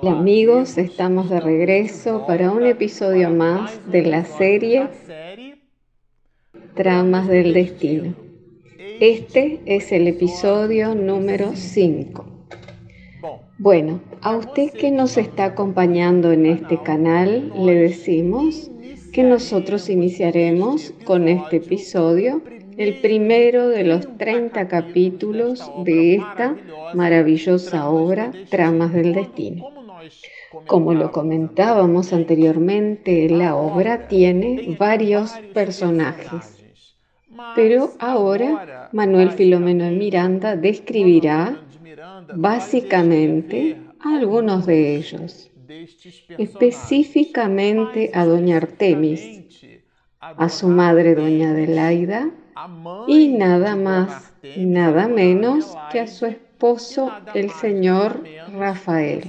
Hola amigos, estamos de regreso para un episodio más de la serie Tramas del Destino. Este es el episodio número 5. Bueno, a usted que nos está acompañando en este canal, le decimos que nosotros iniciaremos con este episodio el primero de los 30 capítulos de esta maravillosa obra Tramas del Destino. Como lo comentábamos anteriormente, la obra tiene varios personajes. Pero ahora Manuel Filomeno Miranda describirá básicamente algunos de ellos, específicamente a doña Artemis, a su madre doña Adelaida y nada más, nada menos que a su esposo el señor Rafael.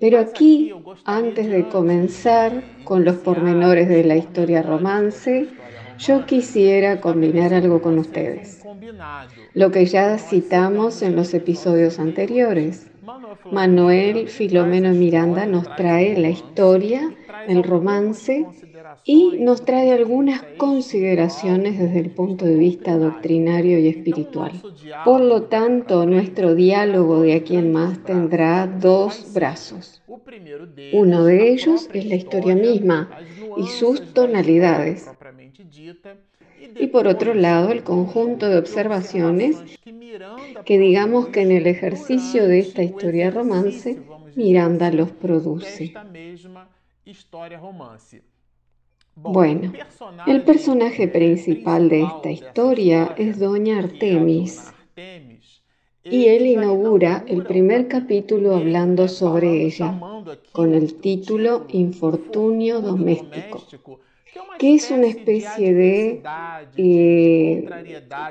Pero aquí, antes de comenzar con los pormenores de la historia romance, yo quisiera combinar algo con ustedes. Lo que ya citamos en los episodios anteriores. Manuel Filomeno Miranda nos trae la historia, el romance y nos trae algunas consideraciones desde el punto de vista doctrinario y espiritual. Por lo tanto, nuestro diálogo de aquí en más tendrá dos brazos. Uno de ellos es la historia misma y sus tonalidades. Y por otro lado, el conjunto de observaciones que digamos que en el ejercicio de esta historia romance, Miranda los produce. Bueno, el personaje principal de esta historia es Doña Artemis. Y él inaugura el primer capítulo hablando sobre ella, con el título Infortunio Doméstico, que es una especie de eh,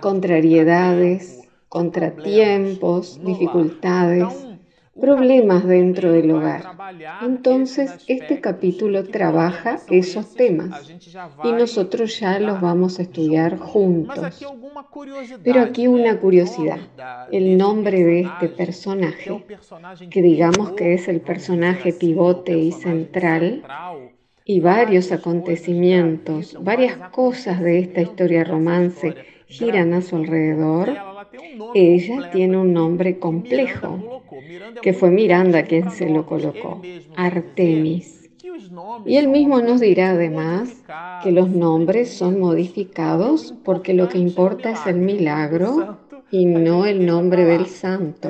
contrariedades, contratiempos, dificultades problemas dentro del hogar. Entonces, este capítulo trabaja esos temas y nosotros ya los vamos a estudiar juntos. Pero aquí una curiosidad, el nombre de este personaje, que digamos que es el personaje pivote y central, y varios acontecimientos, varias cosas de esta historia romance giran a su alrededor, ella tiene un nombre complejo, que fue Miranda quien se lo colocó, Artemis. Y él mismo nos dirá además que los nombres son modificados porque lo que importa es el milagro y no el nombre del santo.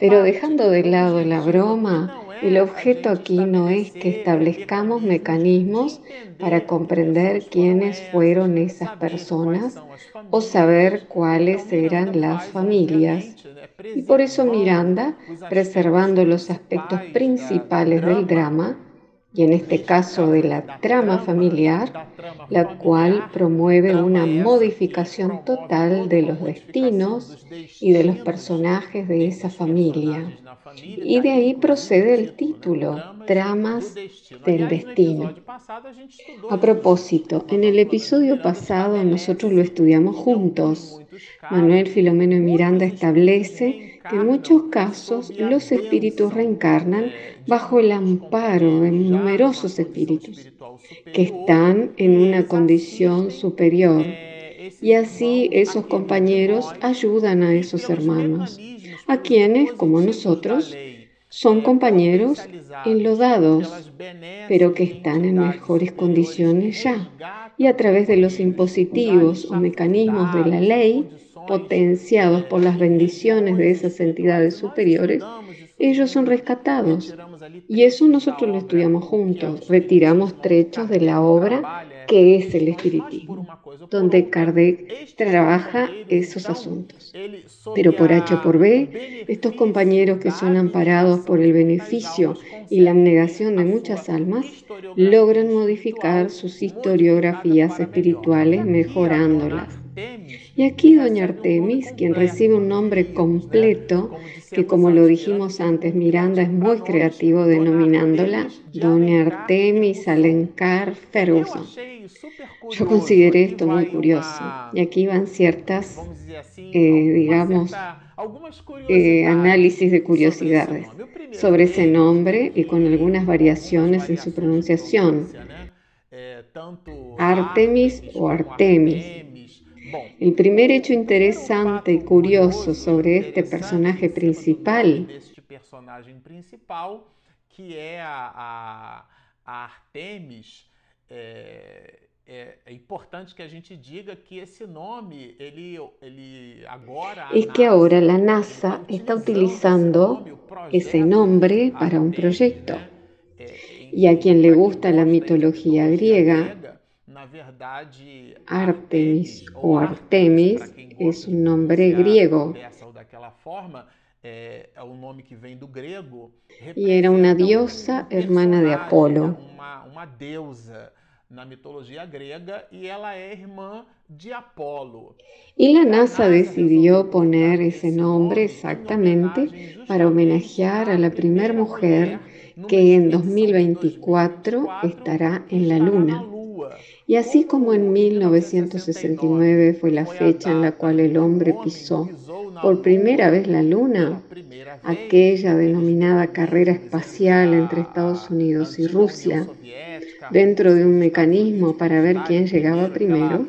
Pero dejando de lado la broma, el objeto aquí no es que establezcamos mecanismos para comprender quiénes fueron esas personas o saber cuáles eran las familias. Y por eso Miranda, preservando los aspectos principales del drama, y en este caso de la trama familiar, la cual promueve una modificación total de los destinos y de los personajes de esa familia. Y de ahí procede el título, Tramas del Destino. A propósito, en el episodio pasado nosotros lo estudiamos juntos. Manuel Filomeno Miranda establece que en muchos casos los espíritus reencarnan bajo el amparo de numerosos espíritus que están en una condición superior. Y así esos compañeros ayudan a esos hermanos, a quienes, como nosotros, son compañeros enlodados, pero que están en mejores condiciones ya. Y a través de los impositivos o mecanismos de la ley, potenciados por las bendiciones de esas entidades superiores, ellos son rescatados. Y eso nosotros lo estudiamos juntos, retiramos trechos de la obra que es el espiritismo, donde Kardec trabaja esos asuntos. Pero por H o por B, estos compañeros que son amparados por el beneficio y la abnegación de muchas almas, logran modificar sus historiografías espirituales mejorándolas Y aquí doña Artemis, quien recibe un nombre completo, que como lo dijimos antes, Miranda es muy creativo denominándola doña Artemis Alencar Ferguson. Yo consideré esto muy curioso y aquí van ciertas, eh, digamos, eh, análisis de curiosidades sobre ese nombre y con algunas variaciones en su pronunciación. Artemis o Artemis. El primer hecho interesante y curioso sobre este personaje principal que a, Artemis é, é, importante que a gente diga que esse nome, ele, ele agora... Es que ahora la NASA está utilizando ese nombre para un proyecto. Y a quien le gusta la mitología griega, Artemis o Artemis es un nombre griego. Y era una diosa hermana de Apolo. Na mitología griega y ella es irmã de Apolo. Y la NASA decidió poner ese nombre exactamente para homenajear a la primera mujer que en 2024 estará en la Luna. Y así como en 1969 fue la fecha en la cual el hombre pisó por primera vez la Luna, aquella denominada carrera espacial entre Estados Unidos y Rusia, dentro de un mecanismo para ver quién llegaba primero,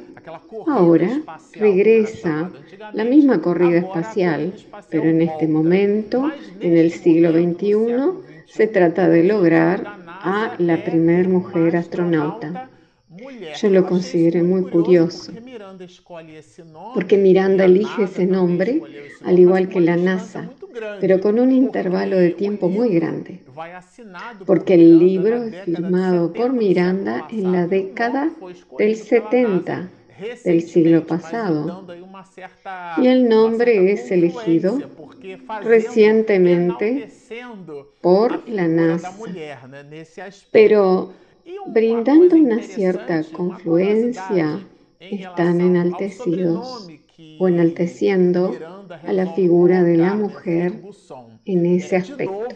ahora regresa la misma corrida espacial, pero en este momento, en el siglo XXI, se trata de lograr a la primera mujer astronauta. Yo lo consideré muy curioso, porque Miranda elige ese nombre, al igual que la NASA, pero con un intervalo de tiempo muy grande, porque el libro es firmado por Miranda en la década del 70 del siglo pasado. y el nombre es elegido recientemente por la NASA. Pero brindando una cierta confluencia, están enaltecidos o enalteciendo a la figura de la mujer en ese aspecto.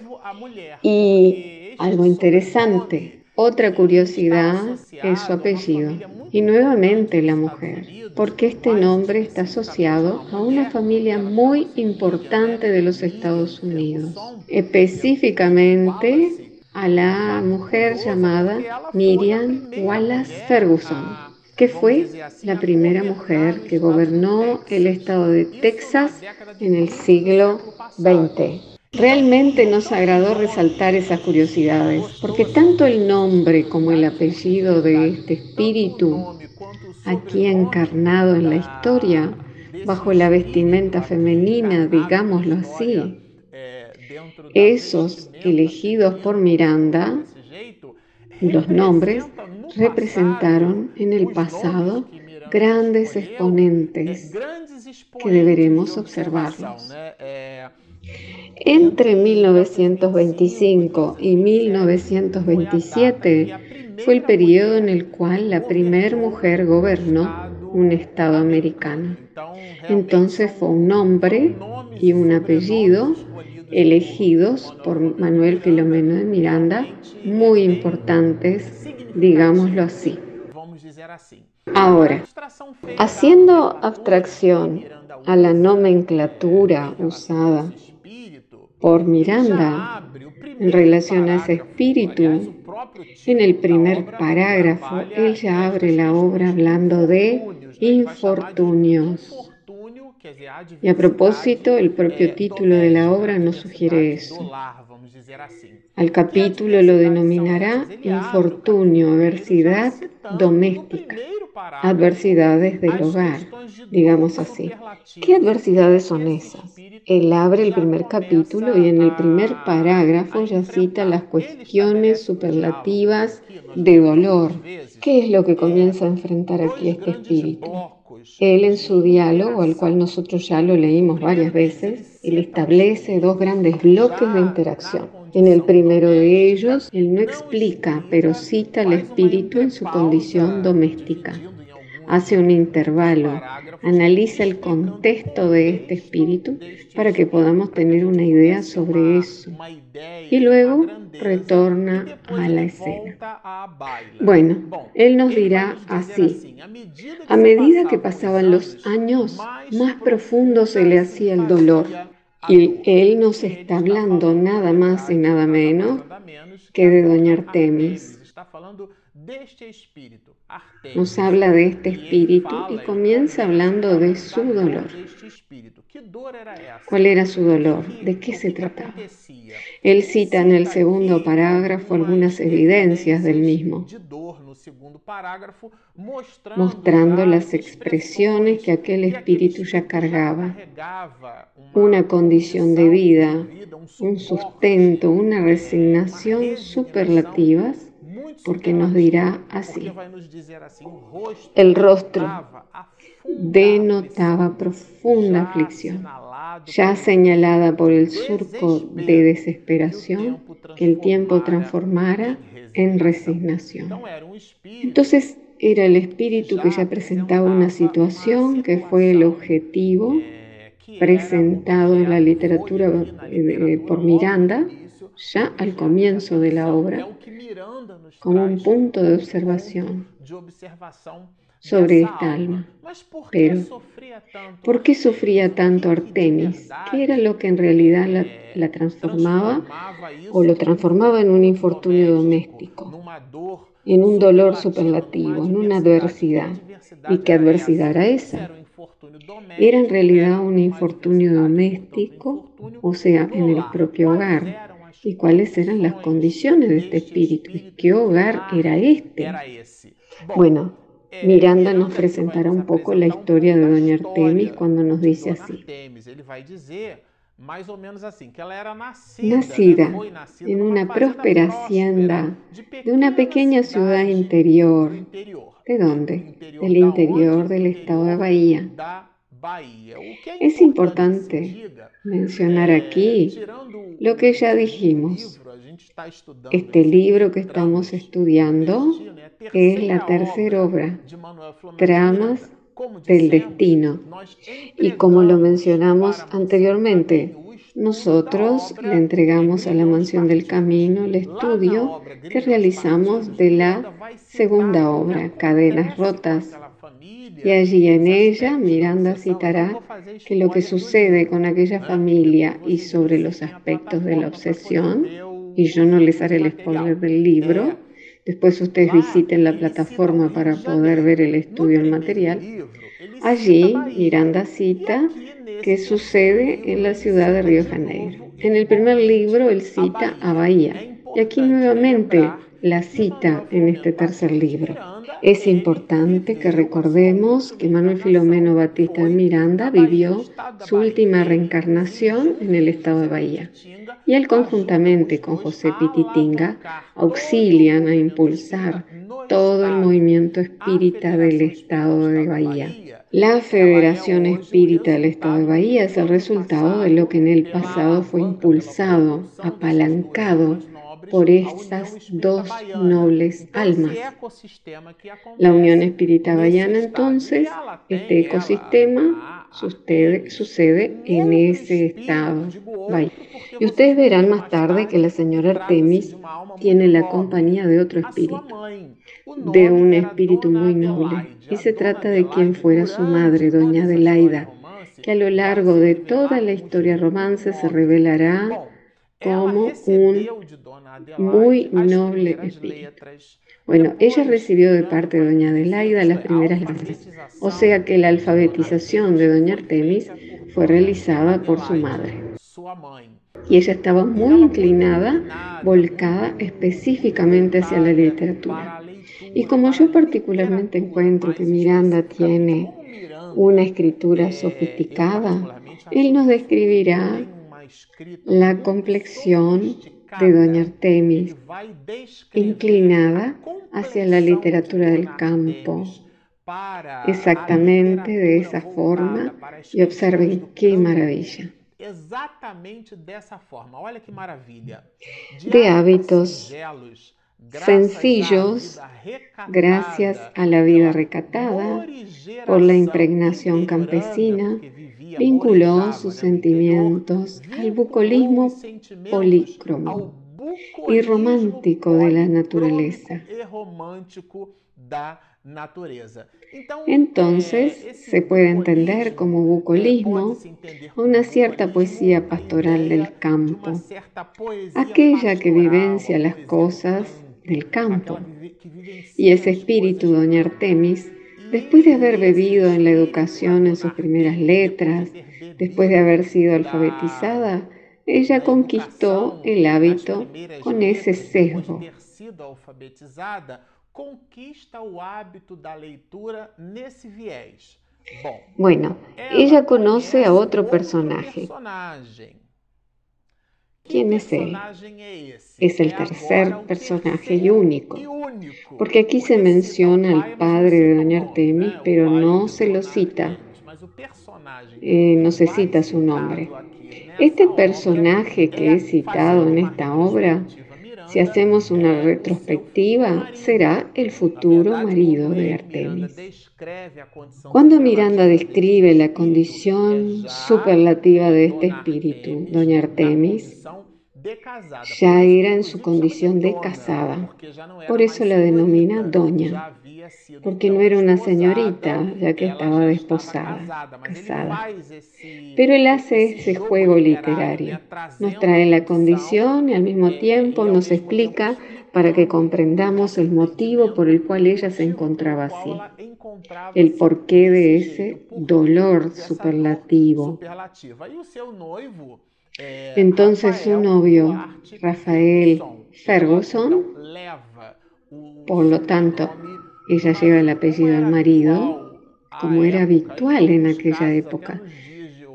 Y algo interesante, otra curiosidad es su apellido. Y nuevamente la mujer, porque este nombre está asociado a una familia muy importante de los Estados Unidos, específicamente a la mujer llamada Miriam Wallace Ferguson que fue la primera mujer que gobernó el estado de Texas en el siglo XX. Realmente nos agradó resaltar esas curiosidades, porque tanto el nombre como el apellido de este espíritu, aquí encarnado en la historia, bajo la vestimenta femenina, digámoslo así, esos elegidos por Miranda, los nombres representaron en el pasado grandes exponentes que deberemos observarlos. Entre 1925 y 1927 fue el periodo en el cual la primera mujer gobernó un estado americano. Entonces fue un nombre y un apellido elegidos por Manuel Filomeno de Miranda, muy importantes, digámoslo así. Ahora, haciendo abstracción a la nomenclatura usada por Miranda en relación a ese espíritu, en el primer parágrafo ella abre la obra hablando de infortunios. Y a propósito, el propio título de la obra nos sugiere eso. Al capítulo lo denominará infortunio, adversidad doméstica, adversidades del hogar, digamos así. ¿Qué adversidades son esas? Él abre el primer capítulo y en el primer parágrafo ya cita las cuestiones superlativas de dolor. ¿Qué es lo que comienza a enfrentar aquí este espíritu? Él en su diálogo, al cual nosotros ya lo leímos varias veces, él establece dos grandes bloques de interacción. En el primero de ellos, él no explica, pero cita al espíritu en su condición doméstica. Hace un intervalo, analiza el contexto de este espíritu para que podamos tener una idea sobre eso y luego retorna a la escena. Bueno, él nos dirá así, a medida que pasaban los años, más profundo se le hacía el dolor. Y él nos está hablando nada más y nada menos que de Doña Artemis. Nos habla de este espíritu y comienza hablando de su dolor. ¿Cuál era su dolor? ¿De qué se trataba? Él cita en el segundo parágrafo algunas evidencias del mismo, mostrando las expresiones que aquel espíritu ya cargaba, una condición de vida, un sustento, una resignación superlativas porque nos dirá así. El rostro denotaba profunda aflicción, ya señalada por el surco de desesperación que el tiempo transformara en resignación. Entonces era el espíritu que ya presentaba una situación que fue el objetivo presentado en la literatura eh, por Miranda ya al comienzo de la obra como un punto de observación sobre esta alma. Pero, ¿por qué sufría tanto Artemis? ¿Qué era lo que en realidad la, transformaba o lo transformaba en un infortunio doméstico, en un dolor superlativo, en una adversidad? ¿Y qué adversidad era esa? Era en realidad un infortunio doméstico, o sea, en el propio hogar y cuáles eran las condiciones de este espíritu y qué hogar era este. Bueno, Miranda nos presentará un poco la historia de Doña Artemis cuando nos dice así. Nacida en una próspera hacienda de una pequeña ciudad interior. ¿De dónde? Del interior del estado de Bahía. Es importante mencionar aquí lo que ya dijimos. Este libro que estamos estudiando es la tercera obra, Tramas del Destino. Y como lo mencionamos anteriormente, nosotros le entregamos a la Mansión del Camino el estudio que realizamos de la segunda obra, Cadenas Rotas, y allí en ella Miranda citará que lo que sucede con aquella familia y sobre los aspectos de la obsesión, y yo no les haré el spoiler del libro, después ustedes visiten la plataforma para poder ver el estudio en material, allí Miranda cita que sucede en la ciudad de Río Janeiro. En el primer libro él cita a Bahía. Y aquí nuevamente la cita en este tercer libro. Es importante que recordemos que Manuel Filomeno Batista Miranda vivió su última reencarnación en el estado de Bahía y él conjuntamente con José Pititinga auxilian a impulsar todo el movimiento espírita del estado de Bahía. La Federación Espírita del Estado de Bahía es el resultado de lo que en el pasado fue impulsado, apalancado por estas dos nobles almas. La Unión Espírita Bahiana, entonces, este ecosistema sucede, sucede en ese estado. Y ustedes verán más tarde que la señora Artemis tiene la compañía de otro espíritu, de un espíritu muy noble. Y se trata de quien fuera su madre, doña Adelaida, que a lo largo de toda la historia romance se revelará como un muy noble espíritu. Bueno, ella recibió de parte de doña Adelaida las primeras letras, o sea que la alfabetización de doña Artemis fue realizada por su madre. Y ella estaba muy inclinada, volcada específicamente hacia la literatura. Y como yo particularmente encuentro que Miranda tiene una escritura sofisticada, él nos describirá la complexión de Doña Artemis, inclinada hacia la literatura del campo, exactamente de esa forma, y observen qué maravilla. De hábitos sencillos gracias a la vida recatada por la impregnación campesina, vinculó sus sentimientos al bucolismo polícromo y romántico de la naturaleza. Entonces se puede entender como bucolismo una cierta poesía pastoral del campo, aquella que vivencia las cosas del campo. Y ese espíritu, doña Artemis, después de haber bebido en la educación en sus primeras letras, después de haber sido alfabetizada, ella conquistó el hábito con ese sesgo. Bueno, ella conoce a otro personaje. ¿Quién es él? Es el tercer personaje y único, porque aquí se menciona al padre de Doña Artemis, pero no se lo cita, eh, no se cita su nombre. Este personaje que he citado en esta obra, si hacemos una retrospectiva, será el futuro marido de Artemis. Cuando Miranda describe la condición superlativa de este espíritu, doña Artemis, ya era en su condición de casada. Por eso la denomina doña, porque no era una señorita, ya que estaba desposada, casada. Pero él hace ese juego literario. Nos trae la condición y al mismo tiempo nos explica para que comprendamos el motivo por el cual ella se encontraba así, el porqué de ese dolor superlativo. Entonces su novio, Rafael Ferguson, por lo tanto, ella lleva el apellido del marido, como era habitual en aquella época.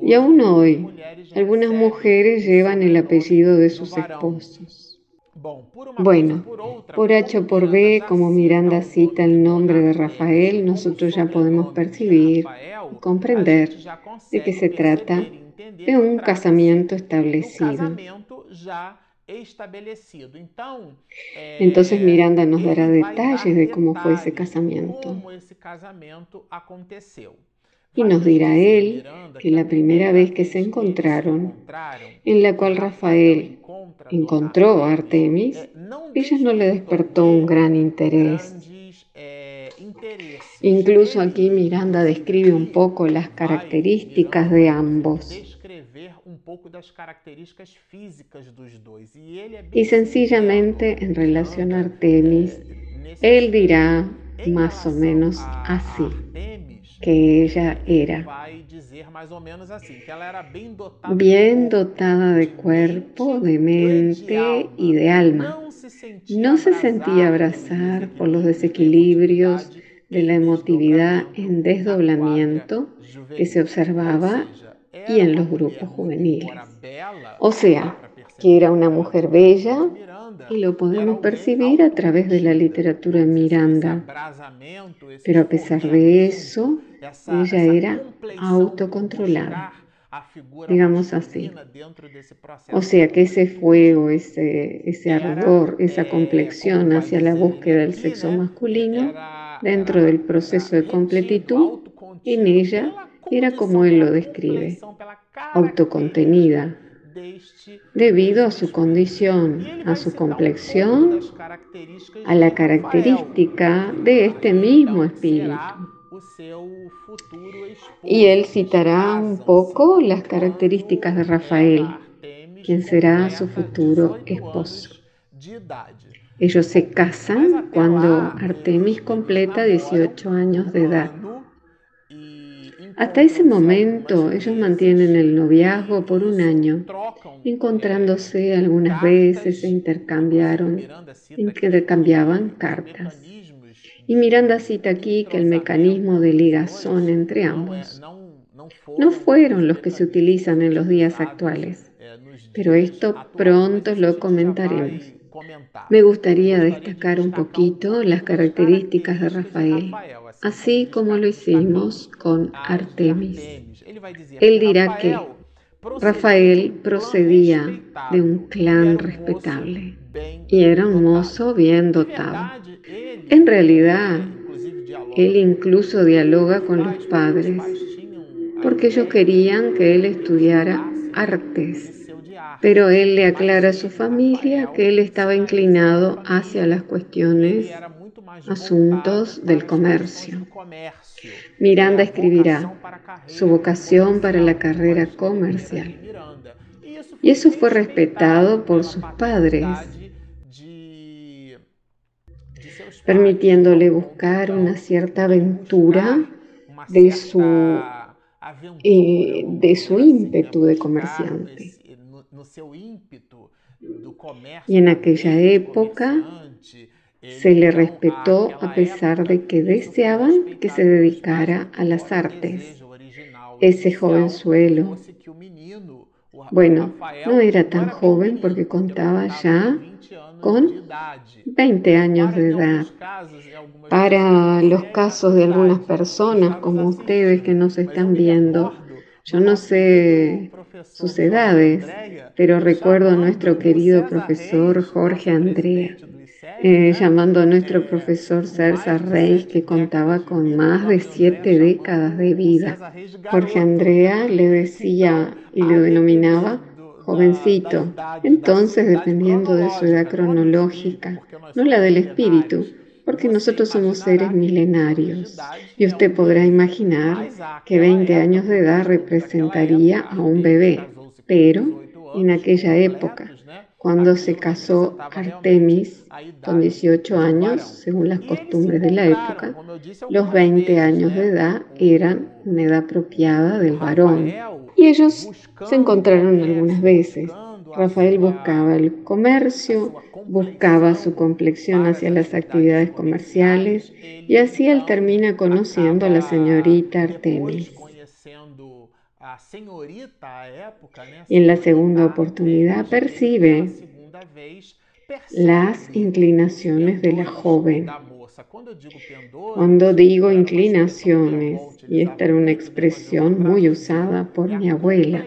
Y aún hoy, algunas mujeres llevan el apellido de sus esposos. Bueno, por H o por B, como Miranda cita el nombre de Rafael, nosotros ya podemos percibir y comprender de qué se trata de un casamiento establecido. Entonces Miranda nos dará detalles de cómo fue ese casamiento. Y nos dirá él que la primera vez que se encontraron, en la cual Rafael encontró a Artemis, ella no le despertó un gran interés. Incluso aquí Miranda describe un poco las características de ambos. Y sencillamente en relación a Artemis, él dirá más o menos así, que ella era. bien dotada de cuerpo, de mente y de alma. No se sentía abrazar por los desequilibrios de la emotividad en desdoblamiento que se observaba y en los grupos juveniles. O sea, que era una mujer bella y lo podemos percibir a través de la literatura de Miranda. Pero a pesar de eso, ella era autocontrolada, digamos así. O sea que ese fuego, ese, ese ardor, esa complexión hacia la búsqueda del sexo masculino, dentro del proceso de completitud, en ella era como él lo describe, autocontenida, debido a su condición, a su complexión, a la característica de este mismo espíritu. Y él citará un poco las características de Rafael, quien será su futuro esposo. Ellos se casan cuando Artemis completa 18 años de edad. Hasta ese momento ellos mantienen el noviazgo por un año, encontrándose algunas veces e intercambiaron, intercambiaban cartas. Y Miranda cita aquí que el mecanismo de ligazón entre ambos no fueron los que se utilizan en los días actuales, pero esto pronto lo comentaremos. Me gustaría destacar un poquito las características de Rafael así como lo hicimos con Artemis. Él dirá que Rafael procedía de un clan respetable y era un mozo bien dotado. En realidad, él incluso dialoga con los padres porque ellos querían que él estudiara artes. Pero él le aclara a su familia que él estaba inclinado hacia las cuestiones, asuntos del comercio. Miranda escribirá su vocación para la carrera comercial. Y eso fue respetado por sus padres, permitiéndole buscar una cierta aventura de su, eh, de su ímpetu de comerciante. Y en aquella época se le respetó a pesar de que deseaban que se dedicara a las artes. Ese jovenzuelo, bueno, no era tan joven porque contaba ya con 20 años de edad. Para los casos de algunas personas como ustedes que nos están viendo, yo no sé sus edades, pero recuerdo a nuestro querido profesor Jorge Andrea eh, llamando a nuestro profesor Cersa Reis, que contaba con más de siete décadas de vida. Jorge Andrea le decía y lo denominaba jovencito, entonces dependiendo de su edad cronológica, no la del espíritu, porque nosotros somos seres milenarios. Y usted podrá imaginar que 20 años de edad representaría a un bebé, pero en aquella época, cuando se casó Artemis con 18 años, según las costumbres de la época, los 20 años de edad eran una edad apropiada del varón. Y ellos se encontraron algunas veces. Rafael buscaba el comercio, buscaba su complexión hacia las actividades comerciales y así él termina conociendo a la señorita Artemis. Y en la segunda oportunidad percibe las inclinaciones de la joven. Cuando digo inclinaciones, y esta era una expresión muy usada por mi abuela,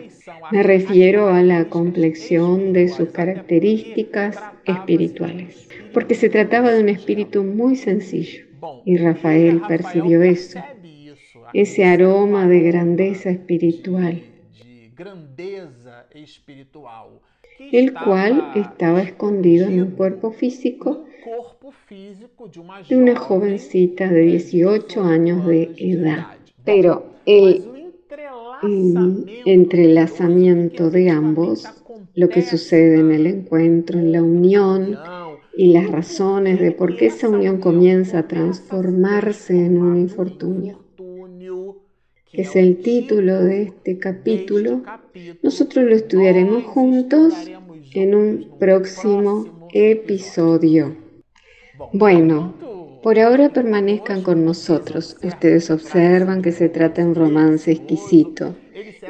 me refiero a la complexión de sus características espirituales, porque se trataba de un espíritu muy sencillo, y Rafael percibió eso ese aroma de grandeza espiritual, el cual estaba escondido en un cuerpo físico de una jovencita de 18 años de edad. Pero el entrelazamiento de ambos, lo que sucede en el encuentro, en la unión y las razones de por qué esa unión comienza a transformarse en un infortunio es el título de este capítulo, nosotros lo estudiaremos juntos en un próximo episodio. Bueno, por ahora permanezcan con nosotros. Ustedes observan que se trata de un romance exquisito.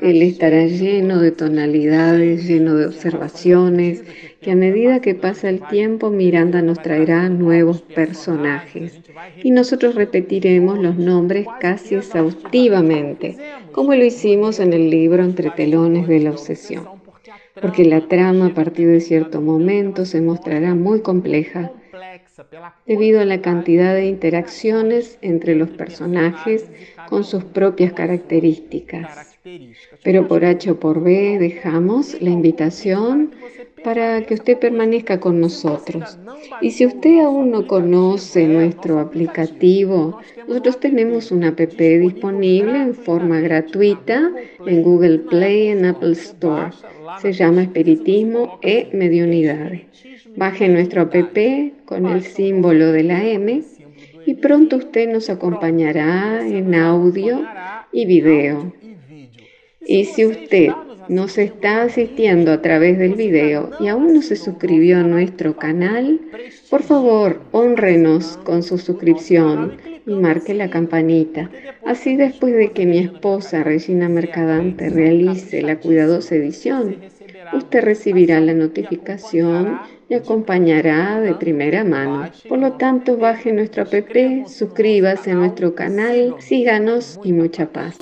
Él estará lleno de tonalidades, lleno de observaciones, que a medida que pasa el tiempo Miranda nos traerá nuevos personajes. Y nosotros repetiremos los nombres casi exhaustivamente, como lo hicimos en el libro Entre telones de la obsesión, porque la trama a partir de cierto momento se mostrará muy compleja debido a la cantidad de interacciones entre los personajes con sus propias características. Pero por H o por B dejamos la invitación para que usted permanezca con nosotros. Y si usted aún no conoce nuestro aplicativo, nosotros tenemos una app disponible en forma gratuita en Google Play y en Apple Store. Se llama Espiritismo e Mediunidades. Baje nuestro app con el símbolo de la M y pronto usted nos acompañará en audio y video. Y si usted nos está asistiendo a través del video y aún no se suscribió a nuestro canal, por favor, honrenos con su suscripción y marque la campanita. Así después de que mi esposa Regina Mercadante realice la cuidadosa edición, usted recibirá la notificación y acompañará de primera mano. Por lo tanto, baje nuestro app, suscríbase a nuestro canal, síganos y mucha paz.